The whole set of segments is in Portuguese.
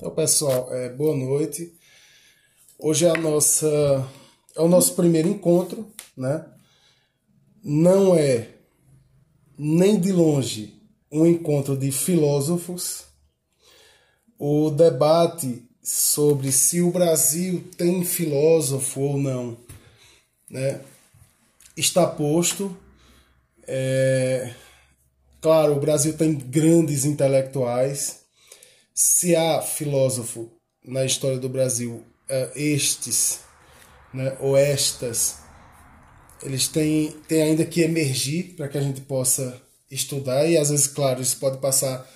Então, pessoal, é, boa noite. Hoje é a nossa é o nosso primeiro encontro, né? Não é nem de longe um encontro de filósofos. O debate sobre se o Brasil tem filósofo ou não, né? Está posto. É... Claro, o Brasil tem grandes intelectuais se há filósofo na história do Brasil, uh, estes, né, ou estas, eles têm, têm ainda que emergir para que a gente possa estudar, e às vezes, claro, isso pode passar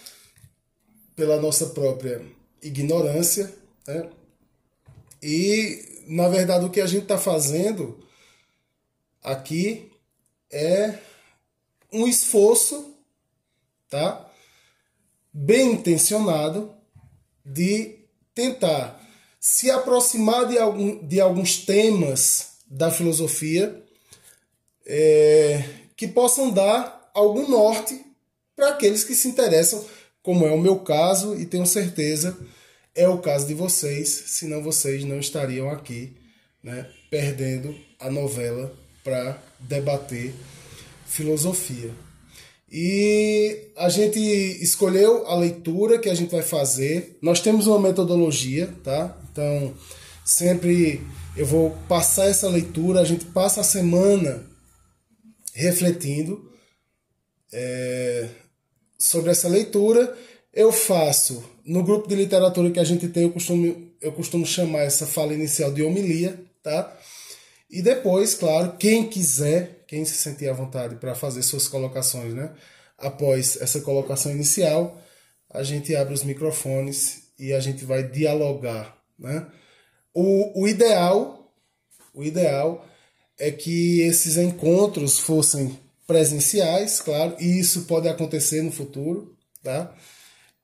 pela nossa própria ignorância, né? E, na verdade, o que a gente está fazendo aqui é um esforço, tá? Bem intencionado de tentar se aproximar de, algum, de alguns temas da filosofia é, que possam dar algum norte para aqueles que se interessam, como é o meu caso, e tenho certeza é o caso de vocês, senão vocês não estariam aqui né, perdendo a novela para debater filosofia. E a gente escolheu a leitura que a gente vai fazer. Nós temos uma metodologia, tá? Então, sempre eu vou passar essa leitura, a gente passa a semana refletindo é, sobre essa leitura. Eu faço no grupo de literatura que a gente tem, eu costumo, eu costumo chamar essa fala inicial de homilia, tá? E depois, claro, quem quiser quem se sentir à vontade para fazer suas colocações, né? Após essa colocação inicial, a gente abre os microfones e a gente vai dialogar, né? O, o ideal, o ideal é que esses encontros fossem presenciais, claro, e isso pode acontecer no futuro, tá?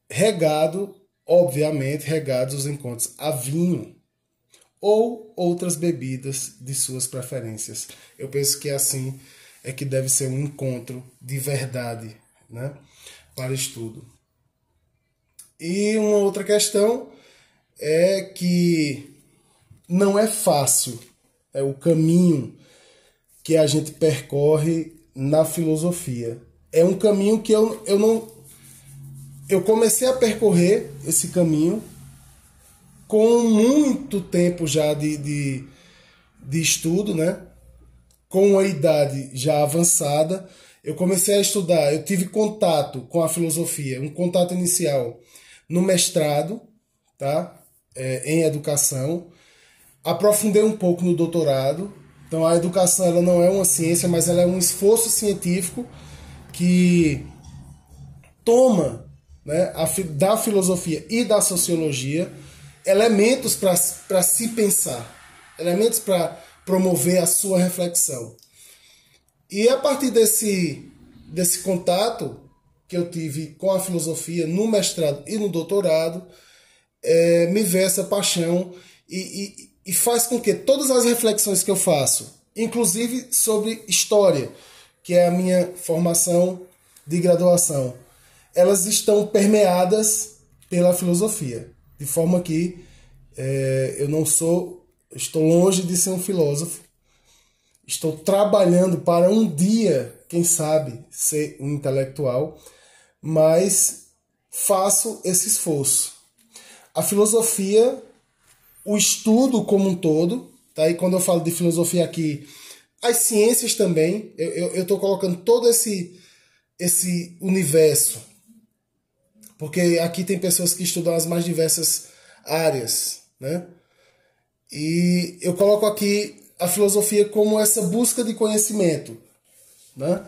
Regado, obviamente, regados os encontros a vinho, ou outras bebidas de suas preferências. Eu penso que assim é que deve ser um encontro de verdade né, para estudo. E uma outra questão é que não é fácil é o caminho que a gente percorre na filosofia. É um caminho que eu, eu não. Eu comecei a percorrer esse caminho com muito tempo já de, de, de estudo, né? com a idade já avançada, eu comecei a estudar, eu tive contato com a filosofia, um contato inicial no mestrado, tá? É, em educação. Aprofundei um pouco no doutorado. Então a educação ela não é uma ciência, mas ela é um esforço científico que toma né, a, da filosofia e da sociologia elementos para se pensar, elementos para promover a sua reflexão. E a partir desse, desse contato que eu tive com a filosofia no mestrado e no doutorado, é, me vê essa paixão e, e, e faz com que todas as reflexões que eu faço, inclusive sobre história, que é a minha formação de graduação, elas estão permeadas pela filosofia. De forma que é, eu não sou, estou longe de ser um filósofo. Estou trabalhando para um dia, quem sabe, ser um intelectual, mas faço esse esforço. A filosofia, o estudo como um todo, tá? E quando eu falo de filosofia aqui, as ciências também, eu estou colocando todo esse, esse universo porque aqui tem pessoas que estudam as mais diversas áreas, né? E eu coloco aqui a filosofia como essa busca de conhecimento, né?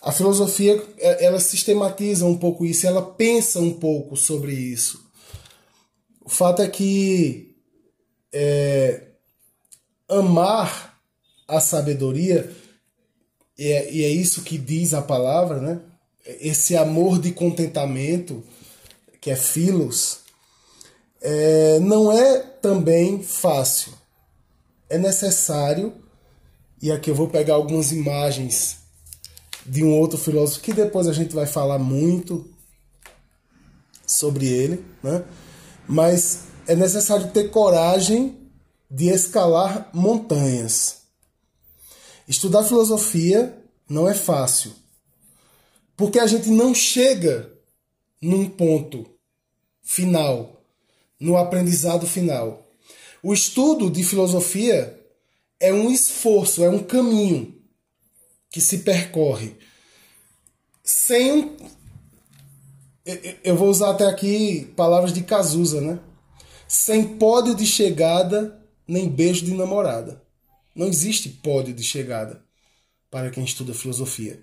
A filosofia é, ela sistematiza um pouco isso, ela pensa um pouco sobre isso. O fato é que é, amar a sabedoria e é, e é isso que diz a palavra, né? Esse amor de contentamento que é filos, é, não é também fácil. É necessário, e aqui eu vou pegar algumas imagens de um outro filósofo que depois a gente vai falar muito sobre ele, né? mas é necessário ter coragem de escalar montanhas. Estudar filosofia não é fácil, porque a gente não chega num ponto final, no aprendizado final. O estudo de filosofia é um esforço, é um caminho que se percorre sem um. Eu vou usar até aqui palavras de Cazuza, né? Sem pódio de chegada, nem beijo de namorada. Não existe pódio de chegada para quem estuda filosofia.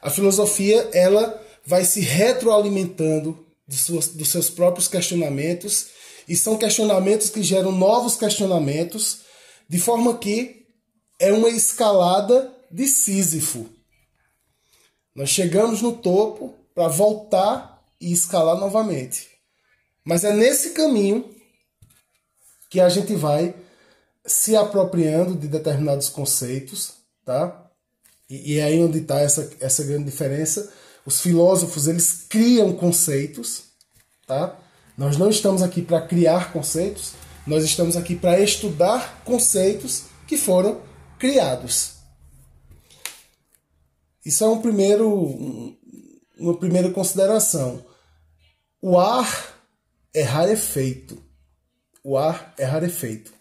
A filosofia, ela vai se retroalimentando dos seus próprios questionamentos, e são questionamentos que geram novos questionamentos, de forma que é uma escalada de Sísifo. Nós chegamos no topo para voltar e escalar novamente. Mas é nesse caminho que a gente vai se apropriando de determinados conceitos, tá? E, e é aí onde está essa, essa grande diferença. Os filósofos eles criam conceitos, tá? Nós não estamos aqui para criar conceitos, nós estamos aqui para estudar conceitos que foram criados. Isso é um primeiro, uma primeira consideração. O ar é rarefeito. O ar é rarefeito.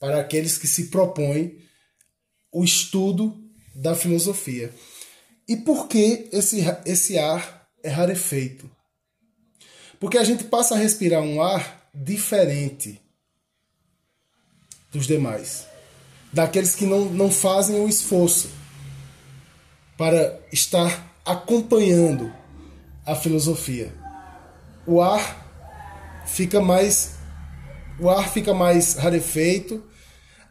Para aqueles que se propõem o estudo da filosofia. E por que esse, esse ar é rarefeito? Porque a gente passa a respirar um ar diferente dos demais. Daqueles que não, não fazem o esforço para estar acompanhando a filosofia. O ar fica mais o ar fica mais rarefeito,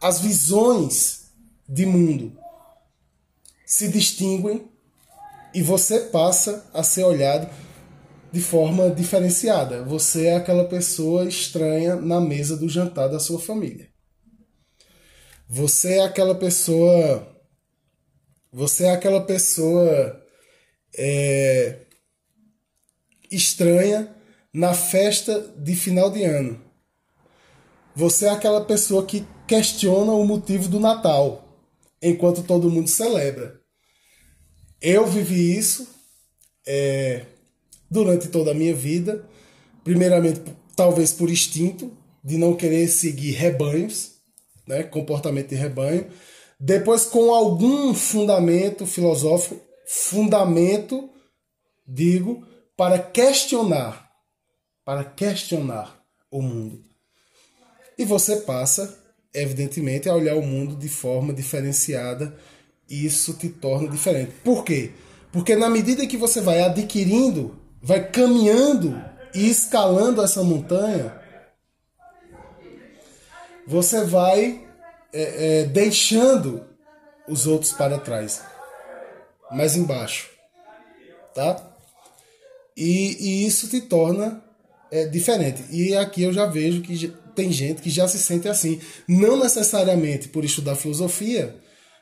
as visões de mundo se distinguem e você passa a ser olhado de forma diferenciada. Você é aquela pessoa estranha na mesa do jantar da sua família. Você é aquela pessoa. Você é aquela pessoa é, estranha na festa de final de ano. Você é aquela pessoa que questiona o motivo do Natal enquanto todo mundo celebra. Eu vivi isso é, durante toda a minha vida, primeiramente talvez por instinto de não querer seguir rebanhos, né, comportamento de rebanho, depois com algum fundamento filosófico, fundamento, digo, para questionar, para questionar o mundo. E você passa evidentemente, a olhar o mundo de forma diferenciada, isso te torna diferente. Por quê? Porque na medida que você vai adquirindo, vai caminhando e escalando essa montanha, você vai é, é, deixando os outros para trás, mais embaixo, tá? E, e isso te torna é, diferente. E aqui eu já vejo que tem gente que já se sente assim, não necessariamente por estudar filosofia,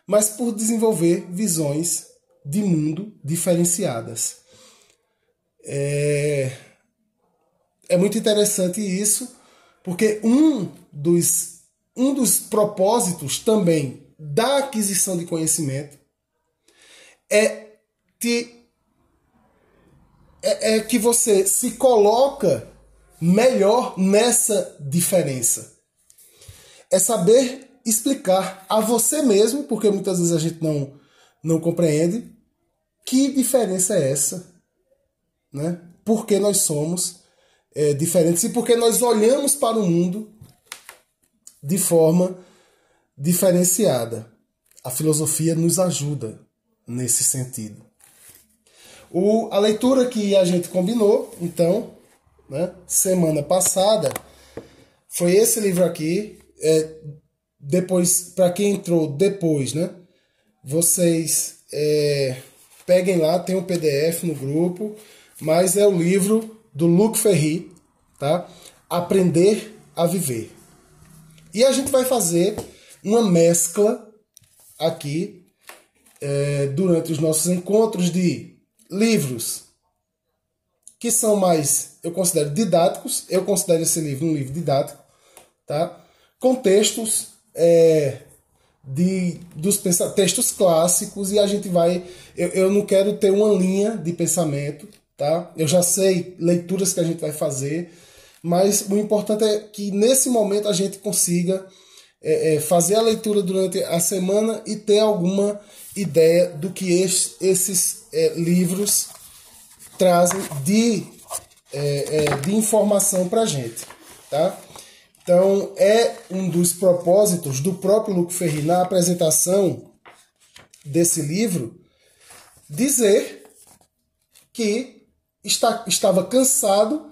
mas por desenvolver visões de mundo diferenciadas. É, é muito interessante isso, porque um dos, um dos propósitos também da aquisição de conhecimento é, te, é, é que você se coloca melhor nessa diferença. É saber explicar a você mesmo, porque muitas vezes a gente não, não compreende, que diferença é essa, né? Por que nós somos é, diferentes e por que nós olhamos para o mundo de forma diferenciada. A filosofia nos ajuda nesse sentido. O, a leitura que a gente combinou, então, né, semana passada foi esse livro aqui. É, depois, para quem entrou depois, né? Vocês é, peguem lá, tem um PDF no grupo, mas é o livro do Luc Ferry, tá? Aprender a Viver. E a gente vai fazer uma mescla aqui é, durante os nossos encontros de livros que são mais, eu considero didáticos, eu considero esse livro um livro didático, tá? Com textos é, de, dos textos clássicos e a gente vai. Eu, eu não quero ter uma linha de pensamento, tá? Eu já sei leituras que a gente vai fazer, mas o importante é que nesse momento a gente consiga é, é, fazer a leitura durante a semana e ter alguma ideia do que esses, esses é, livros trazem de, é, é, de informação para a gente, tá? Então, é um dos propósitos do próprio Luco Ferri na apresentação desse livro dizer que está, estava cansado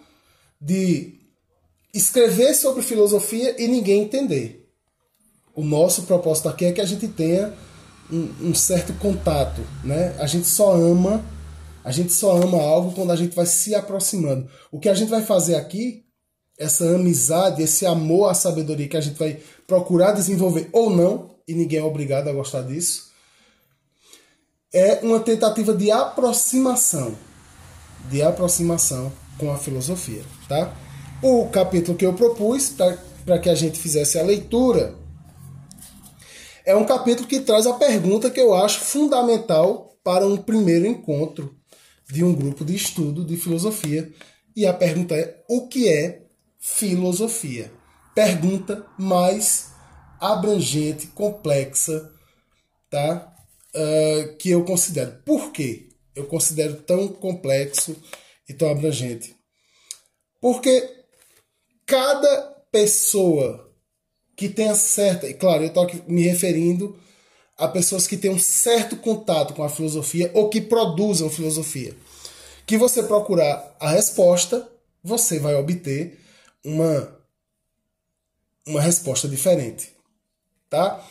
de escrever sobre filosofia e ninguém entender. O nosso propósito aqui é que a gente tenha um, um certo contato, né? A gente só ama, a gente só ama algo quando a gente vai se aproximando. O que a gente vai fazer aqui essa amizade, esse amor à sabedoria que a gente vai procurar desenvolver ou não, e ninguém é obrigado a gostar disso, é uma tentativa de aproximação, de aproximação com a filosofia, tá? O capítulo que eu propus para que a gente fizesse a leitura é um capítulo que traz a pergunta que eu acho fundamental para um primeiro encontro de um grupo de estudo de filosofia. E a pergunta é: o que é filosofia. Pergunta mais abrangente, complexa, tá? Uh, que eu considero. Por quê? Eu considero tão complexo e tão abrangente. Porque cada pessoa que tenha certa, e claro, eu estou me referindo a pessoas que têm um certo contato com a filosofia ou que produzam filosofia. Que você procurar a resposta, você vai obter uma, uma resposta diferente. Tá?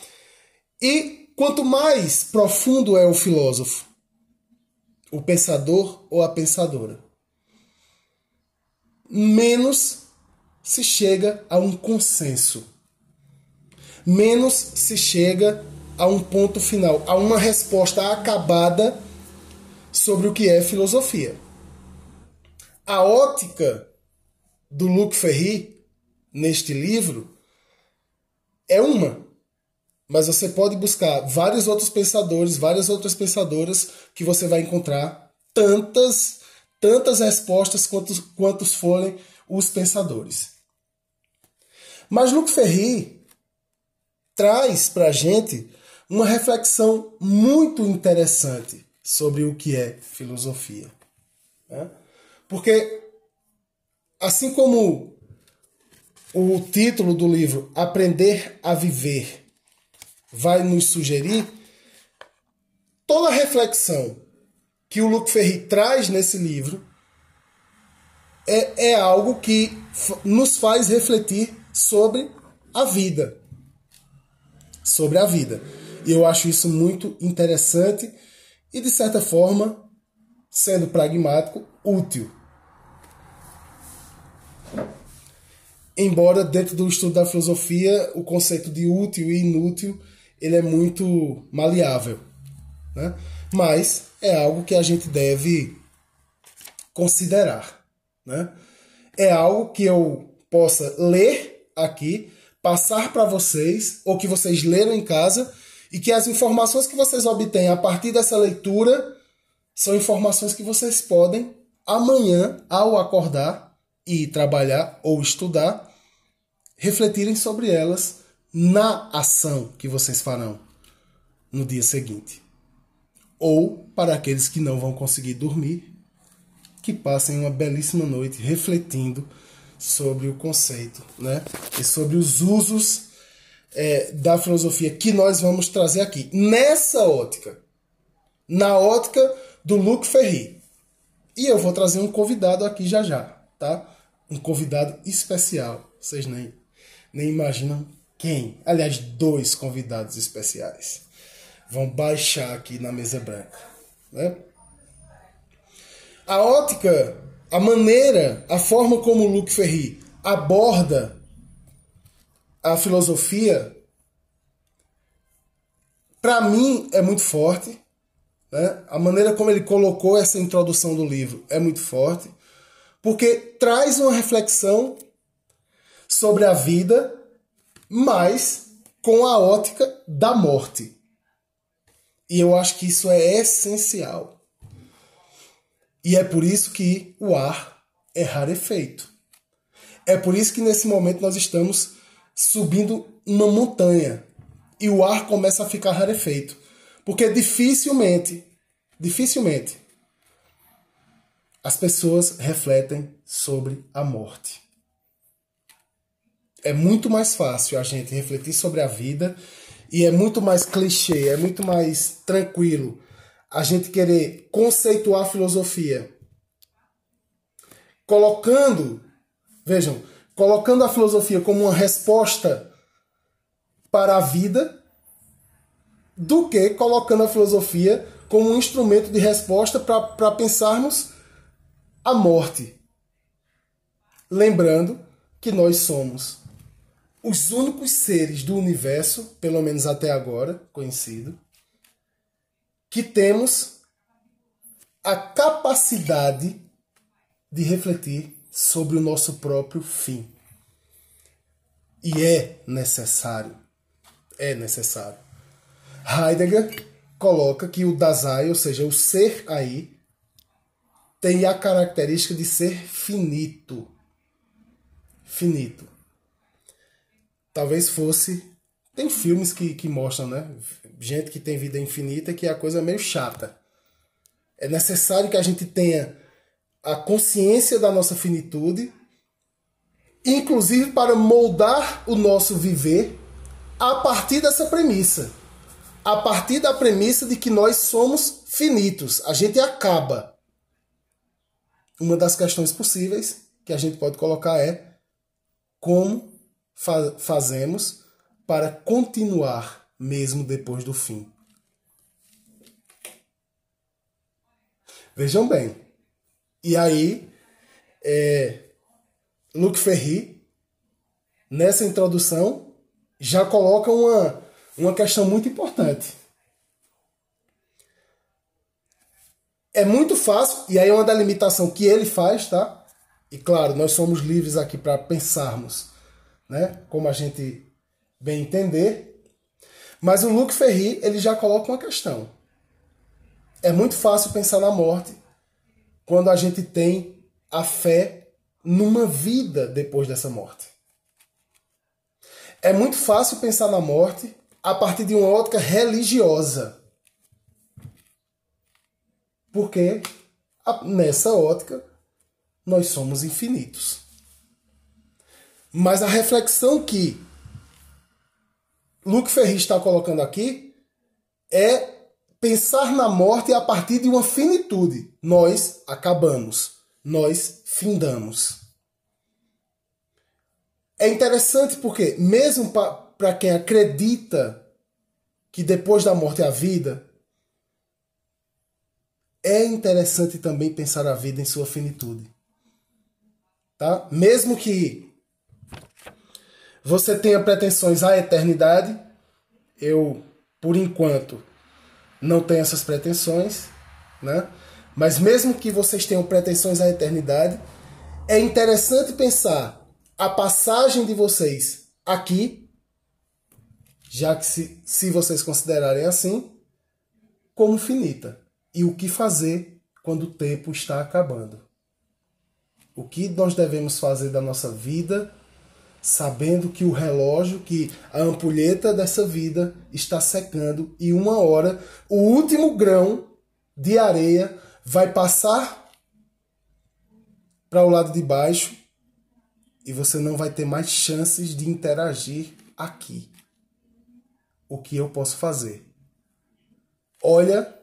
E quanto mais profundo é o filósofo, o pensador ou a pensadora, menos se chega a um consenso, menos se chega a um ponto final, a uma resposta acabada sobre o que é filosofia. A ótica do Luc Ferry neste livro é uma. Mas você pode buscar vários outros pensadores, várias outras pensadoras que você vai encontrar tantas tantas respostas quantos, quantos forem os pensadores. Mas Luc Ferry traz para a gente uma reflexão muito interessante sobre o que é filosofia. Né? Porque Assim como o título do livro Aprender a Viver vai nos sugerir, toda a reflexão que o Luc Ferry traz nesse livro é, é algo que nos faz refletir sobre a vida. Sobre a vida. E eu acho isso muito interessante e, de certa forma, sendo pragmático, útil. Embora dentro do estudo da filosofia o conceito de útil e inútil ele é muito maleável, né? mas é algo que a gente deve considerar. Né? É algo que eu possa ler aqui, passar para vocês, ou que vocês leram em casa, e que as informações que vocês obtêm a partir dessa leitura são informações que vocês podem amanhã, ao acordar, e trabalhar ou estudar, refletirem sobre elas na ação que vocês farão no dia seguinte. Ou para aqueles que não vão conseguir dormir, que passem uma belíssima noite refletindo sobre o conceito né? e sobre os usos é, da filosofia que nós vamos trazer aqui. Nessa ótica, na ótica do Luc Ferry. E eu vou trazer um convidado aqui já já, tá? Um convidado especial. Vocês nem, nem imaginam quem. Aliás, dois convidados especiais. Vão baixar aqui na mesa branca. Né? A ótica, a maneira, a forma como o Luc Ferry aborda a filosofia, para mim é muito forte. Né? A maneira como ele colocou essa introdução do livro é muito forte porque traz uma reflexão sobre a vida, mas com a ótica da morte. E eu acho que isso é essencial. E é por isso que o ar é rarefeito. É por isso que nesse momento nós estamos subindo uma montanha e o ar começa a ficar rarefeito. Porque dificilmente, dificilmente, as pessoas refletem sobre a morte. É muito mais fácil a gente refletir sobre a vida e é muito mais clichê, é muito mais tranquilo a gente querer conceituar a filosofia colocando, vejam, colocando a filosofia como uma resposta para a vida do que colocando a filosofia como um instrumento de resposta para pensarmos a morte. Lembrando que nós somos os únicos seres do universo, pelo menos até agora conhecido, que temos a capacidade de refletir sobre o nosso próprio fim. E é necessário, é necessário. Heidegger coloca que o Dasein, ou seja, o ser aí, tem a característica de ser finito. Finito. Talvez fosse. Tem filmes que, que mostram, né? Gente que tem vida infinita que é a coisa meio chata. É necessário que a gente tenha a consciência da nossa finitude, inclusive para moldar o nosso viver a partir dessa premissa. A partir da premissa de que nós somos finitos, a gente acaba uma das questões possíveis que a gente pode colocar é como fa fazemos para continuar mesmo depois do fim. Vejam bem. E aí, é, Luc Ferry, nessa introdução, já coloca uma, uma questão muito importante. É muito fácil, e aí é uma delimitação que ele faz, tá? E claro, nós somos livres aqui para pensarmos, né? Como a gente bem entender. Mas o Luc Ferry, ele já coloca uma questão. É muito fácil pensar na morte quando a gente tem a fé numa vida depois dessa morte. É muito fácil pensar na morte a partir de uma ótica religiosa. Porque nessa ótica nós somos infinitos. Mas a reflexão que Luke Ferri está colocando aqui é pensar na morte a partir de uma finitude. Nós acabamos, nós findamos. É interessante porque, mesmo para quem acredita que depois da morte há vida, é interessante também pensar a vida em sua finitude. Tá? Mesmo que você tenha pretensões à eternidade, eu, por enquanto, não tenho essas pretensões, né? Mas mesmo que vocês tenham pretensões à eternidade, é interessante pensar a passagem de vocês aqui, já que se, se vocês considerarem assim, como finita e o que fazer quando o tempo está acabando. O que nós devemos fazer da nossa vida, sabendo que o relógio, que a ampulheta dessa vida está secando e uma hora o último grão de areia vai passar para o lado de baixo e você não vai ter mais chances de interagir aqui. O que eu posso fazer? Olha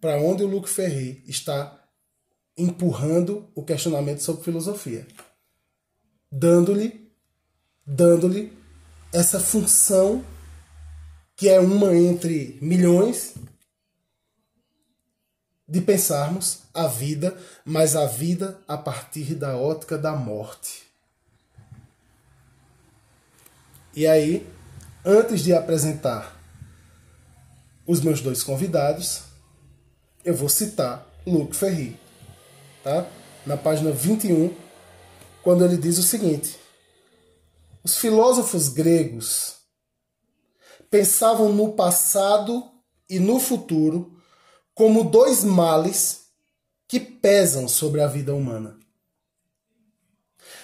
para onde o Luc Ferry está empurrando o questionamento sobre filosofia, dando-lhe dando-lhe essa função que é uma entre milhões de pensarmos a vida, mas a vida a partir da ótica da morte. E aí, antes de apresentar os meus dois convidados, eu vou citar Luc Ferry, tá? na página 21, quando ele diz o seguinte: Os filósofos gregos pensavam no passado e no futuro como dois males que pesam sobre a vida humana.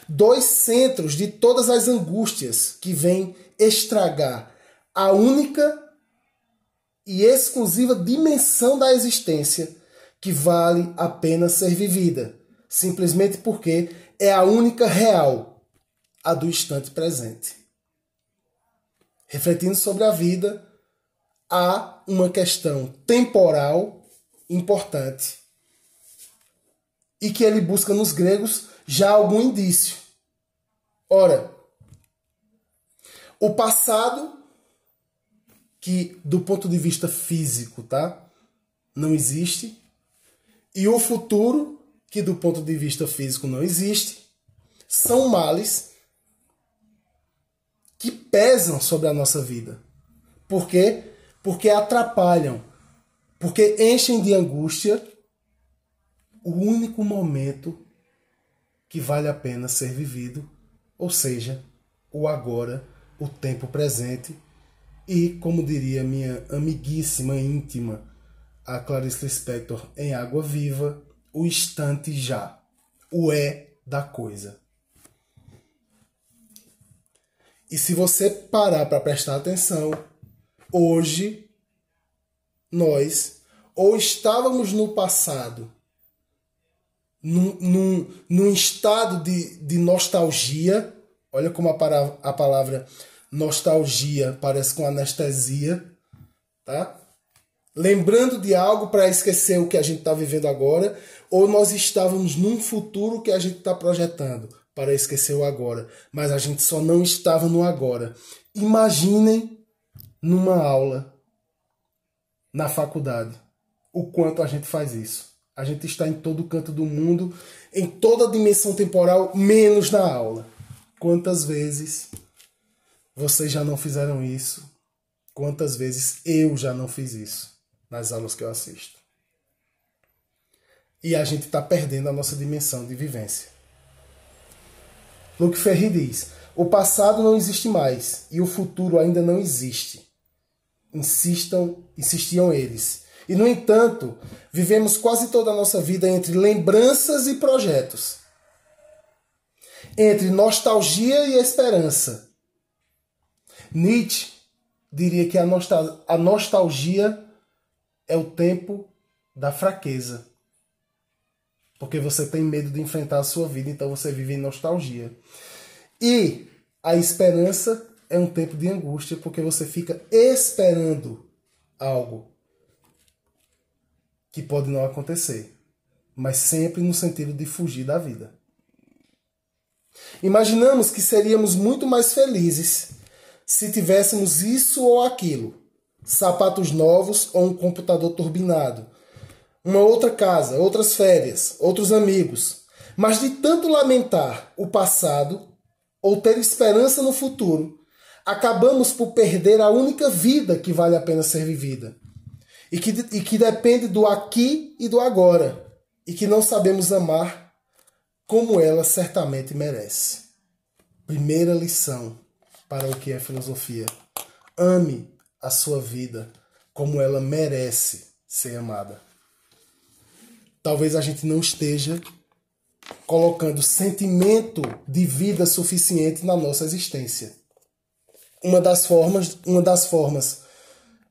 Dois centros de todas as angústias que vêm estragar a única e exclusiva dimensão da existência que vale a pena ser vivida, simplesmente porque é a única real, a do instante presente. Refletindo sobre a vida, há uma questão temporal importante e que ele busca nos gregos já algum indício. Ora, o passado, que do ponto de vista físico, tá? Não existe, e o futuro, que do ponto de vista físico não existe, são males que pesam sobre a nossa vida. Por quê? Porque atrapalham, porque enchem de angústia o único momento que vale a pena ser vivido, ou seja, o agora, o tempo presente e, como diria minha amiguíssima íntima, a Clarice Lispector em Água Viva, o instante já, o é da coisa. E se você parar para prestar atenção, hoje nós ou estávamos no passado, num, num, num estado de, de nostalgia, olha como a, para, a palavra nostalgia parece com anestesia, tá? lembrando de algo para esquecer o que a gente está vivendo agora, ou nós estávamos num futuro que a gente está projetando para esquecer o agora, mas a gente só não estava no agora. Imaginem numa aula na faculdade o quanto a gente faz isso. A gente está em todo canto do mundo, em toda dimensão temporal, menos na aula. Quantas vezes vocês já não fizeram isso? Quantas vezes eu já não fiz isso? nas aulas que eu assisto. E a gente está perdendo a nossa dimensão de vivência. Luke Ferri diz: o passado não existe mais e o futuro ainda não existe. Insistam, insistiam eles. E no entanto, vivemos quase toda a nossa vida entre lembranças e projetos. Entre nostalgia e esperança. Nietzsche diria que a, nostal a nostalgia é o tempo da fraqueza. Porque você tem medo de enfrentar a sua vida, então você vive em nostalgia. E a esperança é um tempo de angústia, porque você fica esperando algo que pode não acontecer, mas sempre no sentido de fugir da vida. Imaginamos que seríamos muito mais felizes se tivéssemos isso ou aquilo sapatos novos ou um computador turbinado. Uma outra casa, outras férias, outros amigos. Mas de tanto lamentar o passado ou ter esperança no futuro, acabamos por perder a única vida que vale a pena ser vivida. E que, e que depende do aqui e do agora. E que não sabemos amar como ela certamente merece. Primeira lição para o que é filosofia. Ame a sua vida como ela merece ser amada. Talvez a gente não esteja colocando sentimento de vida suficiente na nossa existência. Uma das formas, uma das formas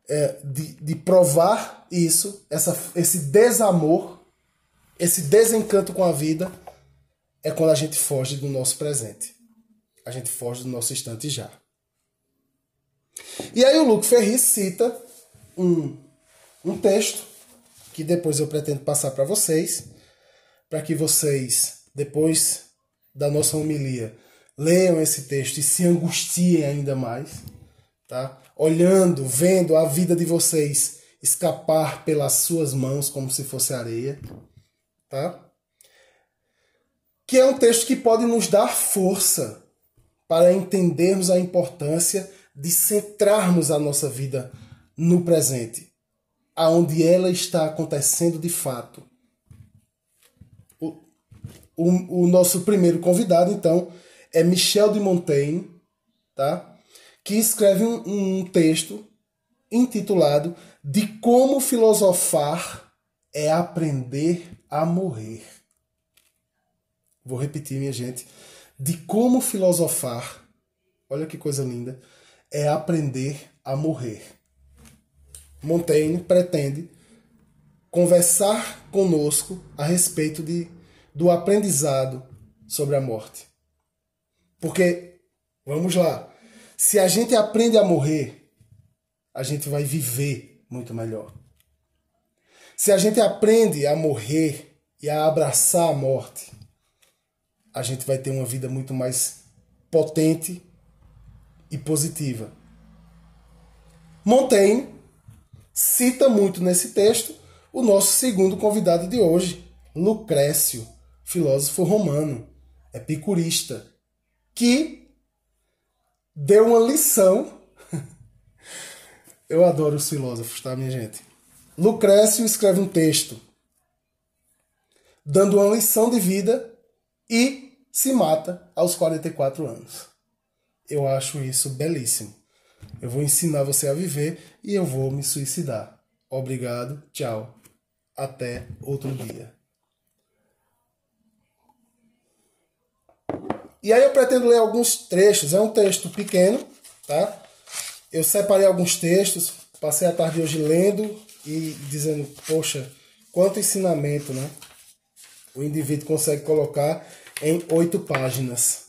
é, de, de provar isso, essa, esse desamor, esse desencanto com a vida, é quando a gente foge do nosso presente. A gente foge do nosso instante já. E aí o Luke Ferris cita um, um texto que depois eu pretendo passar para vocês, para que vocês, depois da nossa homilia, leiam esse texto e se angustiem ainda mais, tá? Olhando, vendo a vida de vocês escapar pelas suas mãos como se fosse areia, tá? Que é um texto que pode nos dar força para entendermos a importância de centrarmos a nossa vida no presente, aonde ela está acontecendo de fato. O, o, o nosso primeiro convidado, então, é Michel de Montaigne, tá? que escreve um, um texto intitulado De como filosofar é aprender a morrer. Vou repetir, minha gente. De como filosofar, olha que coisa linda, é aprender a morrer. Montaigne pretende conversar conosco a respeito de, do aprendizado sobre a morte. Porque, vamos lá, se a gente aprende a morrer, a gente vai viver muito melhor. Se a gente aprende a morrer e a abraçar a morte, a gente vai ter uma vida muito mais potente e positiva. Montaigne cita muito nesse texto o nosso segundo convidado de hoje, Lucrécio, filósofo romano, epicurista, que deu uma lição. Eu adoro os filósofos, tá, minha gente? Lucrécio escreve um texto dando uma lição de vida e se mata aos 44 anos. Eu acho isso belíssimo. Eu vou ensinar você a viver e eu vou me suicidar. Obrigado, tchau. Até outro dia. E aí eu pretendo ler alguns trechos. É um texto pequeno, tá? Eu separei alguns textos, passei a tarde hoje lendo e dizendo, poxa, quanto ensinamento, né? O indivíduo consegue colocar em oito páginas.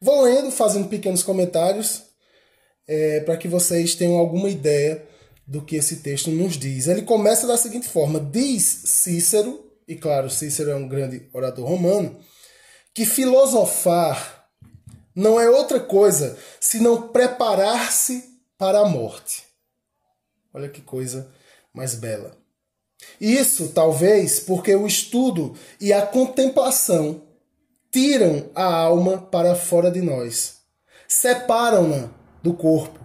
Vou lendo, fazendo pequenos comentários, é, para que vocês tenham alguma ideia do que esse texto nos diz. Ele começa da seguinte forma: diz Cícero, e claro, Cícero é um grande orador romano que filosofar não é outra coisa senão preparar-se para a morte. Olha que coisa mais bela. Isso talvez porque o estudo e a contemplação tiram a alma para fora de nós, separam-na do corpo,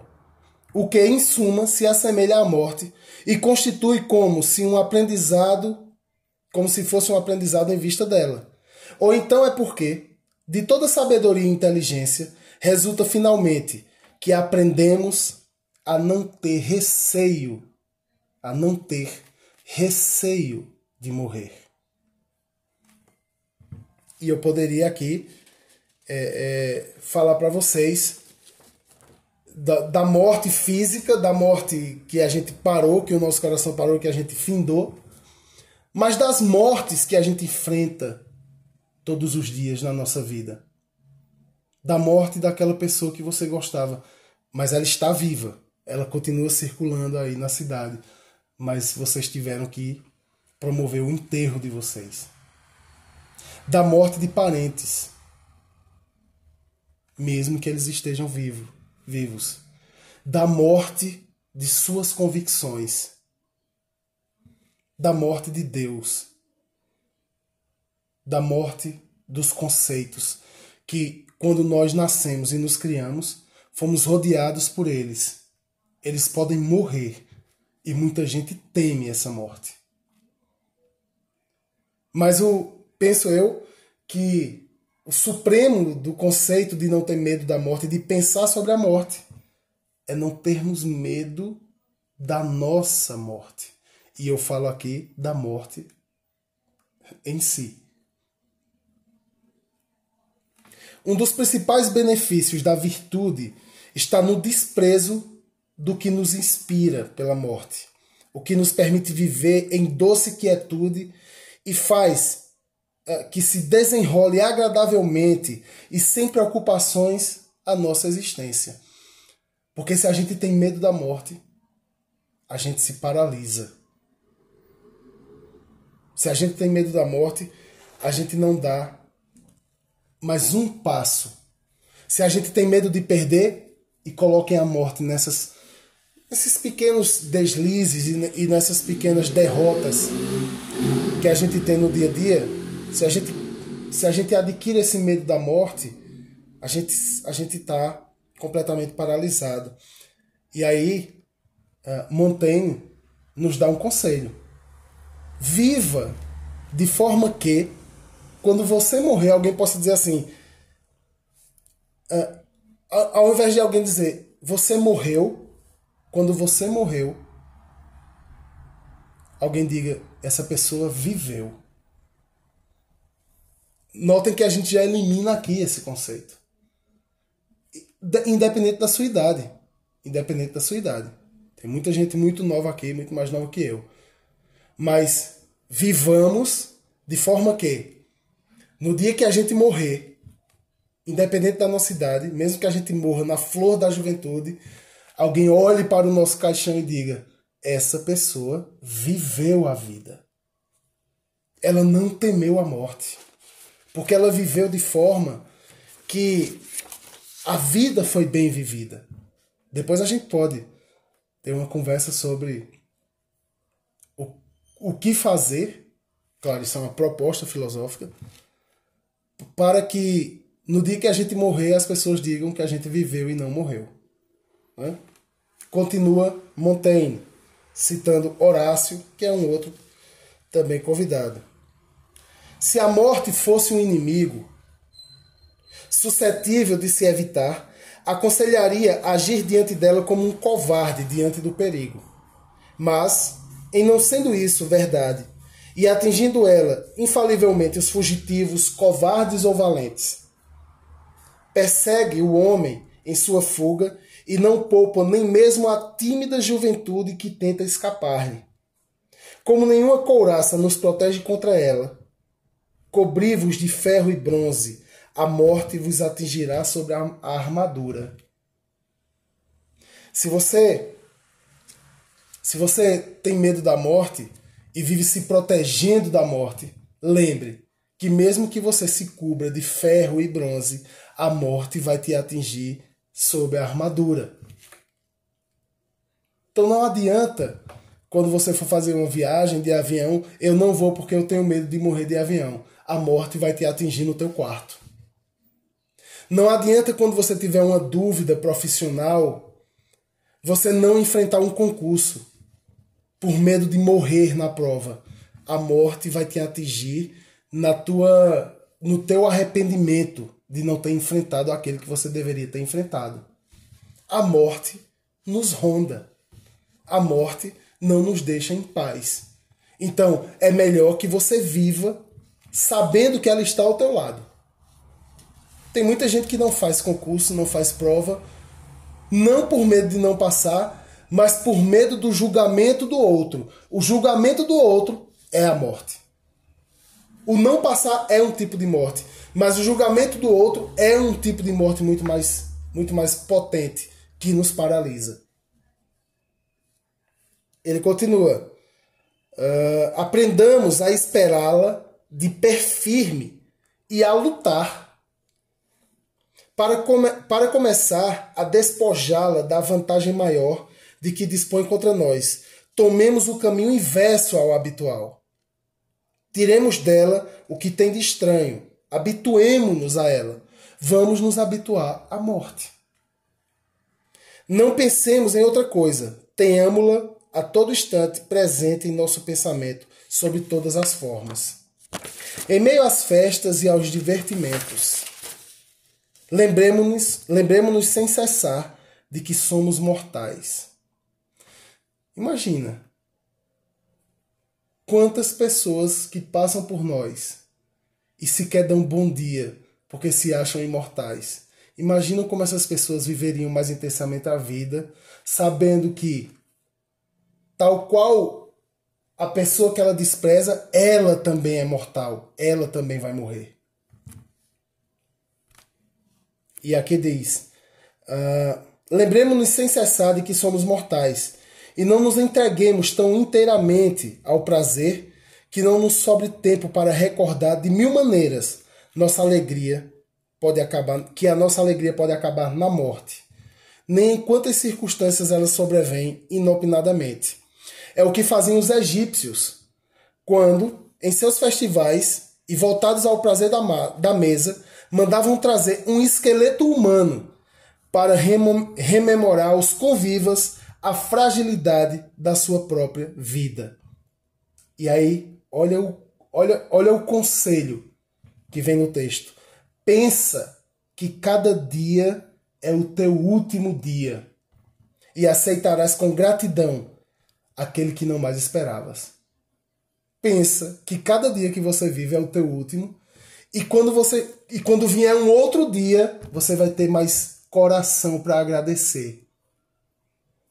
o que em suma se assemelha à morte e constitui como se um aprendizado, como se fosse um aprendizado em vista dela. Ou então é porque, de toda sabedoria e inteligência, resulta finalmente que aprendemos a não ter receio, a não ter receio de morrer. E eu poderia aqui é, é, falar para vocês da, da morte física, da morte que a gente parou, que o nosso coração parou, que a gente findou, mas das mortes que a gente enfrenta todos os dias na nossa vida. Da morte daquela pessoa que você gostava, mas ela está viva, ela continua circulando aí na cidade, mas vocês tiveram que promover o enterro de vocês. Da morte de parentes, mesmo que eles estejam vivos, vivos. Da morte de suas convicções. Da morte de Deus da morte dos conceitos que, quando nós nascemos e nos criamos, fomos rodeados por eles. Eles podem morrer e muita gente teme essa morte. Mas eu penso eu que o supremo do conceito de não ter medo da morte, de pensar sobre a morte, é não termos medo da nossa morte. E eu falo aqui da morte em si. Um dos principais benefícios da virtude está no desprezo do que nos inspira pela morte, o que nos permite viver em doce quietude e faz é, que se desenrole agradavelmente e sem preocupações a nossa existência. Porque se a gente tem medo da morte, a gente se paralisa. Se a gente tem medo da morte, a gente não dá mais um passo. Se a gente tem medo de perder, e coloquem a morte nessas, nesses pequenos deslizes e nessas pequenas derrotas que a gente tem no dia a dia, se a gente, se a gente adquire esse medo da morte, a gente a gente está completamente paralisado. E aí, uh, Montaigne nos dá um conselho: viva de forma que quando você morrer, alguém possa dizer assim, uh, ao invés de alguém dizer, você morreu, quando você morreu, alguém diga, essa pessoa viveu. Notem que a gente já elimina aqui esse conceito. Independente da sua idade. Independente da sua idade. Tem muita gente muito nova aqui, muito mais nova que eu. Mas vivamos de forma que, no dia que a gente morrer, independente da nossa idade, mesmo que a gente morra na flor da juventude, alguém olhe para o nosso caixão e diga: essa pessoa viveu a vida. Ela não temeu a morte. Porque ela viveu de forma que a vida foi bem vivida. Depois a gente pode ter uma conversa sobre o, o que fazer. Claro, isso é uma proposta filosófica. Para que no dia que a gente morrer, as pessoas digam que a gente viveu e não morreu. Né? Continua Montaigne, citando Horácio, que é um outro também convidado. Se a morte fosse um inimigo suscetível de se evitar, aconselharia agir diante dela como um covarde diante do perigo. Mas, em não sendo isso verdade, e atingindo ela infalivelmente os fugitivos, covardes ou valentes, persegue o homem em sua fuga e não poupa nem mesmo a tímida juventude que tenta escapar-lhe. Como nenhuma couraça nos protege contra ela, Cobri-vos de ferro e bronze, a morte vos atingirá sobre a armadura. Se você se você tem medo da morte e vive se protegendo da morte, lembre que mesmo que você se cubra de ferro e bronze, a morte vai te atingir sob a armadura. Então não adianta quando você for fazer uma viagem de avião, eu não vou porque eu tenho medo de morrer de avião a morte vai te atingir no teu quarto. Não adianta quando você tiver uma dúvida profissional, você não enfrentar um concurso por medo de morrer na prova. A morte vai te atingir na tua no teu arrependimento de não ter enfrentado aquele que você deveria ter enfrentado. A morte nos ronda. A morte não nos deixa em paz. Então, é melhor que você viva sabendo que ela está ao teu lado. Tem muita gente que não faz concurso, não faz prova, não por medo de não passar, mas por medo do julgamento do outro. O julgamento do outro é a morte. O não passar é um tipo de morte, mas o julgamento do outro é um tipo de morte muito mais, muito mais potente que nos paralisa. Ele continua: uh, aprendamos a esperá-la de pé firme e a lutar para, come para começar a despojá-la da vantagem maior de que dispõe contra nós. Tomemos o caminho inverso ao habitual. Tiremos dela o que tem de estranho, habituemo-nos a ela. Vamos nos habituar à morte. Não pensemos em outra coisa, tenhamos-la a todo instante presente em nosso pensamento, sob todas as formas. Em meio às festas e aos divertimentos, lembremos-nos lembremos sem cessar de que somos mortais. Imagina quantas pessoas que passam por nós e sequer dão bom dia porque se acham imortais. Imaginam como essas pessoas viveriam mais intensamente a vida, sabendo que, tal qual a pessoa que ela despreza, ela também é mortal, ela também vai morrer. E aqui diz: uh, lembremos-nos sem cessar de que somos mortais e não nos entreguemos tão inteiramente ao prazer que não nos sobre tempo para recordar de mil maneiras. Nossa alegria pode acabar, que a nossa alegria pode acabar na morte, nem em quantas circunstâncias ela sobrevém inopinadamente. É o que faziam os egípcios quando, em seus festivais e voltados ao prazer da, da mesa, mandavam trazer um esqueleto humano para rememorar aos convivas a fragilidade da sua própria vida. E aí, olha o, olha, olha o conselho que vem no texto. Pensa que cada dia é o teu último dia e aceitarás com gratidão aquele que não mais esperavas. Pensa que cada dia que você vive é o teu último e quando você e quando vier um outro dia, você vai ter mais coração para agradecer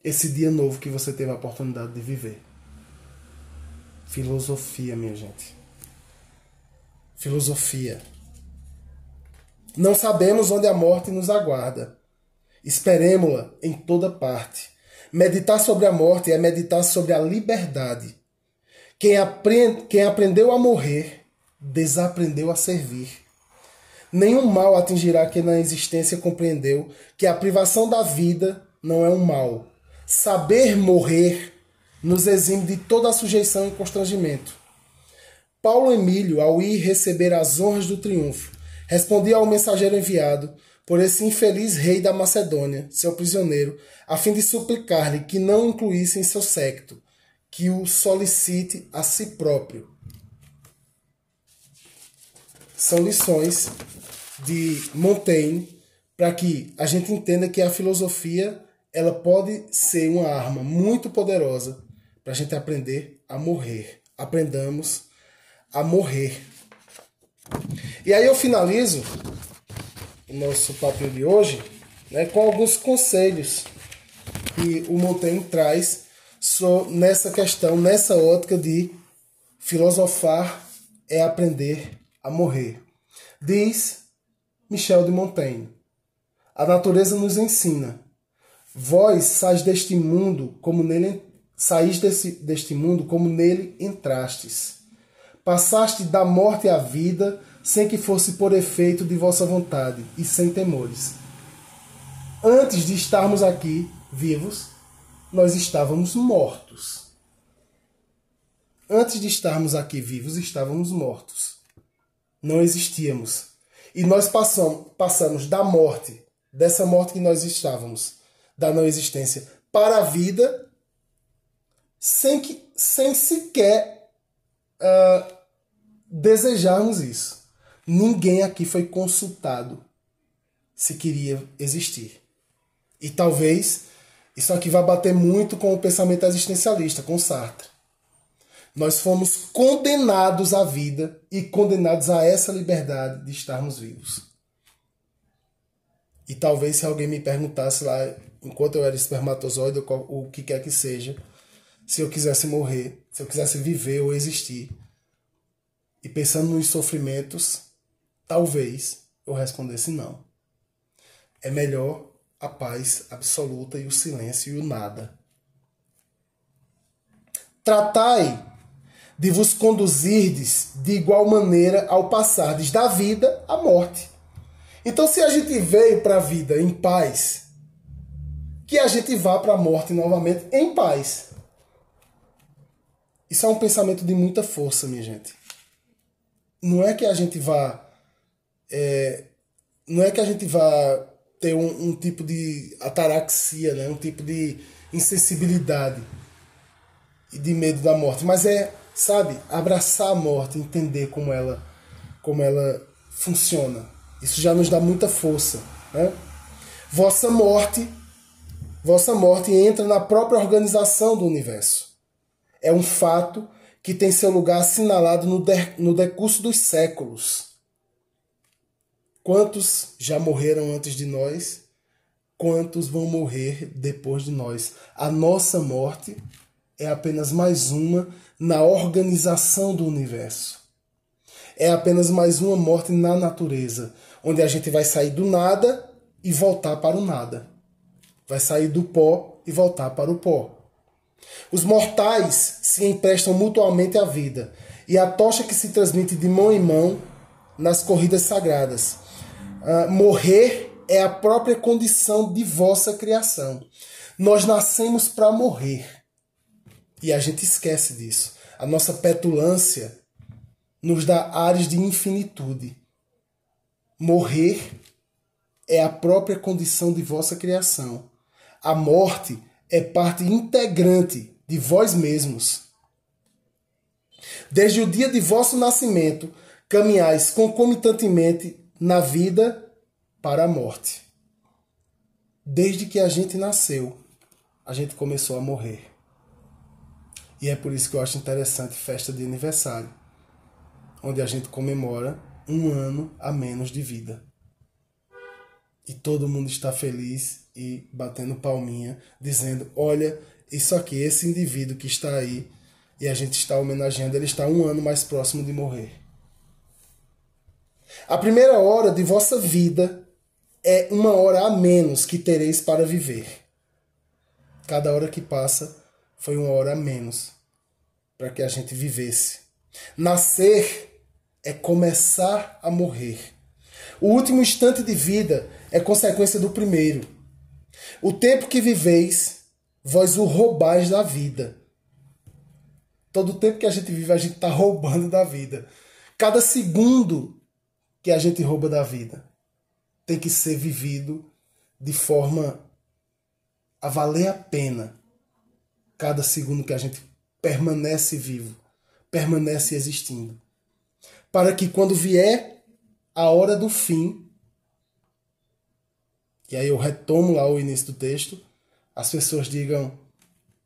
esse dia novo que você teve a oportunidade de viver. Filosofia, minha gente. Filosofia. Não sabemos onde a morte nos aguarda. Esperemos-la em toda parte. Meditar sobre a morte é meditar sobre a liberdade. Quem, aprende, quem aprendeu a morrer, desaprendeu a servir. Nenhum mal atingirá quem na existência compreendeu que a privação da vida não é um mal. Saber morrer nos exime de toda a sujeição e constrangimento. Paulo Emílio, ao ir receber as honras do triunfo, respondia ao mensageiro enviado por esse infeliz rei da Macedônia, seu prisioneiro, a fim de suplicar-lhe que não incluísse em seu secto, que o solicite a si próprio. São lições de Montaigne para que a gente entenda que a filosofia ela pode ser uma arma muito poderosa para a gente aprender a morrer. Aprendamos a morrer. E aí eu finalizo o nosso papel de hoje né, com alguns conselhos que o Montaigne traz nessa questão, nessa ótica de filosofar é aprender a morrer. Diz Michel de Montaigne: A natureza nos ensina. Vós sais deste mundo como nele saís desse, deste mundo como nele entrastes. Passaste da morte à vida sem que fosse por efeito de vossa vontade e sem temores. Antes de estarmos aqui vivos, nós estávamos mortos. Antes de estarmos aqui vivos, estávamos mortos. Não existíamos. E nós passamos, passamos da morte, dessa morte que nós estávamos, da não existência, para a vida, sem, que, sem sequer uh, desejarmos isso. Ninguém aqui foi consultado se queria existir. E talvez isso aqui vai bater muito com o pensamento existencialista, com Sartre. Nós fomos condenados à vida e condenados a essa liberdade de estarmos vivos. E talvez se alguém me perguntasse lá, enquanto eu era espermatozoide, o que quer que seja, se eu quisesse morrer, se eu quisesse viver ou existir, e pensando nos sofrimentos, talvez eu respondesse não. É melhor a paz absoluta e o silêncio e o nada. Tratai de vos conduzirdes de igual maneira ao passardes da vida à morte. Então, se a gente veio para a vida em paz, que a gente vá para a morte novamente em paz. Isso é um pensamento de muita força, minha gente. Não é que a gente vá. É, não é que a gente vá ter um, um tipo de ataraxia, né? um tipo de insensibilidade e de medo da morte, mas é, sabe, abraçar a morte, entender como ela, como ela funciona. Isso já nos dá muita força. Né? Vossa morte, vossa morte entra na própria organização do universo. É um fato que tem seu lugar assinalado no, de, no decurso dos séculos Quantos já morreram antes de nós? Quantos vão morrer depois de nós? A nossa morte é apenas mais uma na organização do universo. É apenas mais uma morte na natureza, onde a gente vai sair do nada e voltar para o nada. Vai sair do pó e voltar para o pó. Os mortais se emprestam mutuamente à vida, e a tocha que se transmite de mão em mão nas corridas sagradas Uh, morrer é a própria condição de vossa criação. Nós nascemos para morrer. E a gente esquece disso. A nossa petulância nos dá ares de infinitude. Morrer é a própria condição de vossa criação. A morte é parte integrante de vós mesmos. Desde o dia de vosso nascimento, caminhais concomitantemente na vida para a morte. Desde que a gente nasceu, a gente começou a morrer. E é por isso que eu acho interessante festa de aniversário, onde a gente comemora um ano a menos de vida. E todo mundo está feliz e batendo palminha, dizendo: olha, isso aqui, esse indivíduo que está aí, e a gente está homenageando, ele está um ano mais próximo de morrer. A primeira hora de vossa vida é uma hora a menos que tereis para viver. Cada hora que passa foi uma hora a menos para que a gente vivesse. Nascer é começar a morrer. O último instante de vida é consequência do primeiro. O tempo que viveis, vós o roubais da vida. Todo o tempo que a gente vive, a gente está roubando da vida. Cada segundo que a gente rouba da vida tem que ser vivido de forma a valer a pena cada segundo que a gente permanece vivo, permanece existindo. Para que quando vier a hora do fim, e aí eu retomo lá o início do texto, as pessoas digam: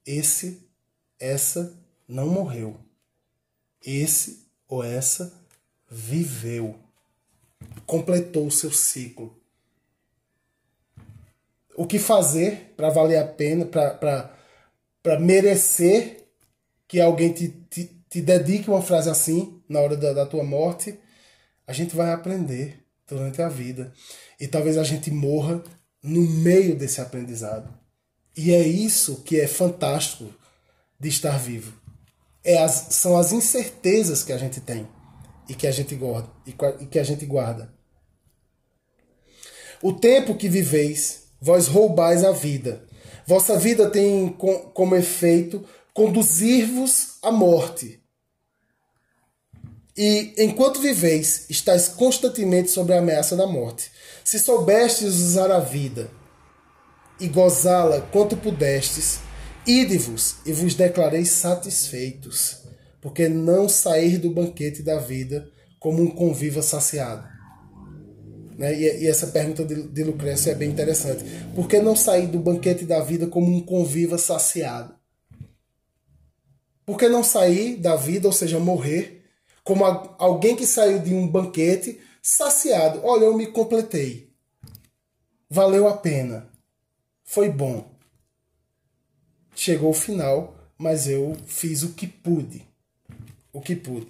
esse, essa não morreu. Esse ou essa viveu. Completou o seu ciclo. O que fazer para valer a pena, para merecer que alguém te, te, te, dedique uma frase assim na hora da, da tua morte? A gente vai aprender durante a vida. E talvez a gente morra no meio desse aprendizado. E é isso que é fantástico de estar vivo. É as, são as incertezas que a gente tem e que a gente guarda e que a gente guarda. O tempo que viveis, vós roubais a vida. Vossa vida tem como efeito conduzir-vos à morte. E enquanto viveis, estáis constantemente sob a ameaça da morte. Se soubestes usar a vida e gozá-la quanto pudestes, ide-vos e vos declareis satisfeitos, porque não sair do banquete da vida como um conviva saciado. Né? E, e, essa pergunta de, de Lucrécia é bem interessante. Por que não sair do banquete da vida como um conviva saciado? Por que não sair da vida, ou seja, morrer, como alguém que saiu de um banquete saciado? Olha, eu me completei. Valeu a pena. Foi bom. Chegou o final, mas eu fiz o que pude. O que pude.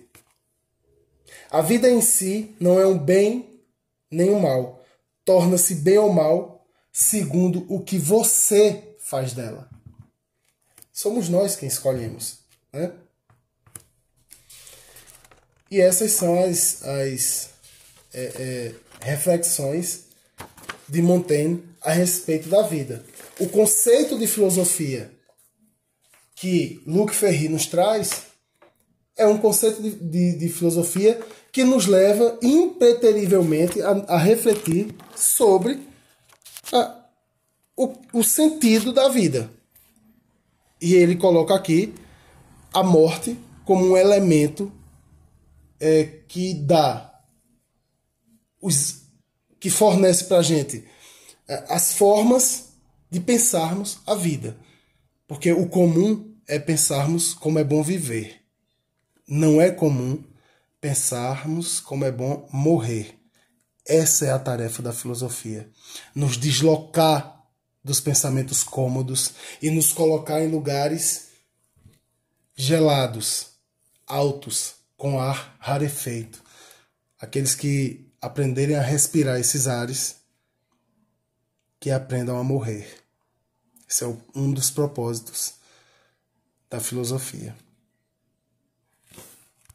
A vida em si não é um bem nem o mal. Torna-se bem ou mal segundo o que você faz dela. Somos nós quem escolhemos. Né? E essas são as, as é, é, reflexões de Montaigne a respeito da vida. O conceito de filosofia que Luc Ferry nos traz é um conceito de, de, de filosofia que nos leva impreterivelmente a, a refletir sobre a, o, o sentido da vida. E ele coloca aqui a morte como um elemento é, que dá, os, que fornece para a gente é, as formas de pensarmos a vida. Porque o comum é pensarmos como é bom viver. Não é comum pensarmos como é bom morrer. Essa é a tarefa da filosofia. Nos deslocar dos pensamentos cômodos e nos colocar em lugares gelados, altos, com ar rarefeito. Aqueles que aprenderem a respirar esses ares, que aprendam a morrer. Esse é um dos propósitos da filosofia.